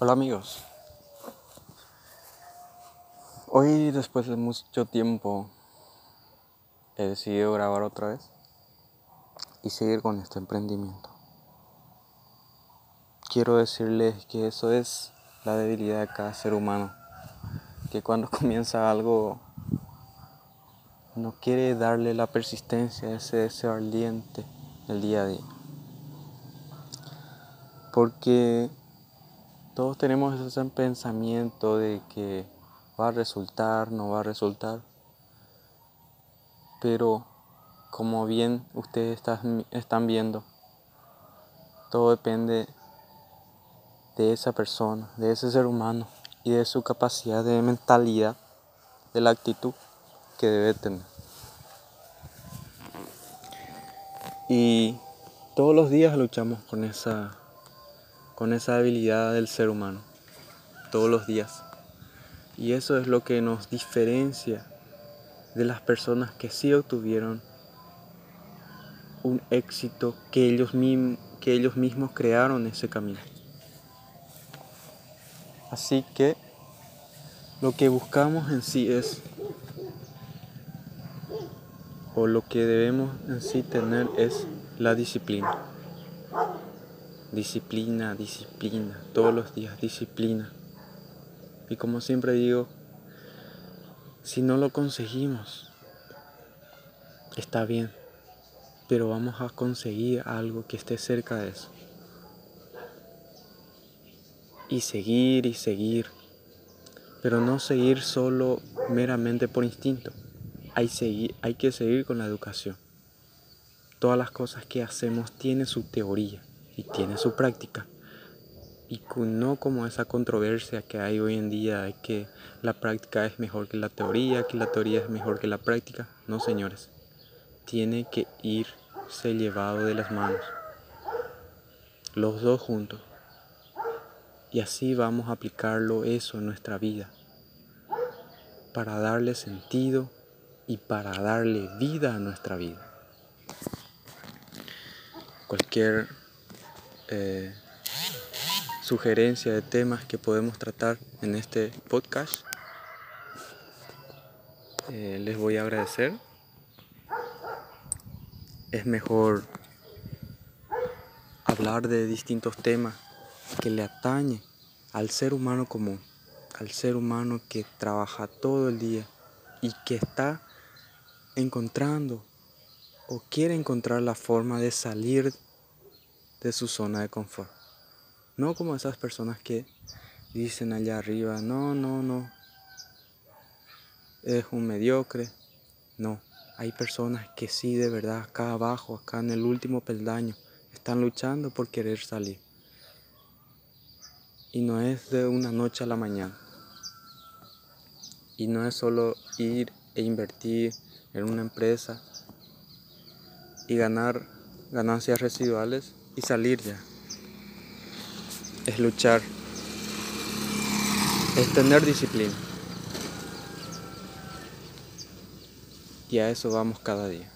Hola amigos. Hoy después de mucho tiempo he decidido grabar otra vez y seguir con este emprendimiento. Quiero decirles que eso es la debilidad de cada ser humano, que cuando comienza algo no quiere darle la persistencia, ese deseo ardiente el día a día. Porque todos tenemos ese pensamiento de que va a resultar, no va a resultar. Pero como bien ustedes están viendo, todo depende de esa persona, de ese ser humano y de su capacidad de mentalidad, de la actitud que debe tener. Y todos los días luchamos con esa con esa habilidad del ser humano, todos los días. Y eso es lo que nos diferencia de las personas que sí obtuvieron un éxito que ellos, que ellos mismos crearon ese camino. Así que lo que buscamos en sí es, o lo que debemos en sí tener es la disciplina. Disciplina, disciplina, todos los días disciplina. Y como siempre digo, si no lo conseguimos, está bien, pero vamos a conseguir algo que esté cerca de eso. Y seguir y seguir, pero no seguir solo meramente por instinto. Hay, seguir, hay que seguir con la educación. Todas las cosas que hacemos tienen su teoría y tiene su práctica. Y no como esa controversia que hay hoy en día de que la práctica es mejor que la teoría, que la teoría es mejor que la práctica. No, señores. Tiene que irse llevado de las manos. Los dos juntos. Y así vamos a aplicarlo eso en nuestra vida. Para darle sentido y para darle vida a nuestra vida. Cualquier eh, sugerencia de temas que podemos tratar en este podcast. Eh, les voy a agradecer. Es mejor hablar de distintos temas que le atañe al ser humano común, al ser humano que trabaja todo el día y que está encontrando o quiere encontrar la forma de salir de su zona de confort. No como esas personas que dicen allá arriba, no, no, no, es un mediocre. No, hay personas que sí, de verdad, acá abajo, acá en el último peldaño, están luchando por querer salir. Y no es de una noche a la mañana. Y no es solo ir e invertir en una empresa y ganar ganancias residuales y salir ya. Es luchar. Es tener disciplina. Y a eso vamos cada día.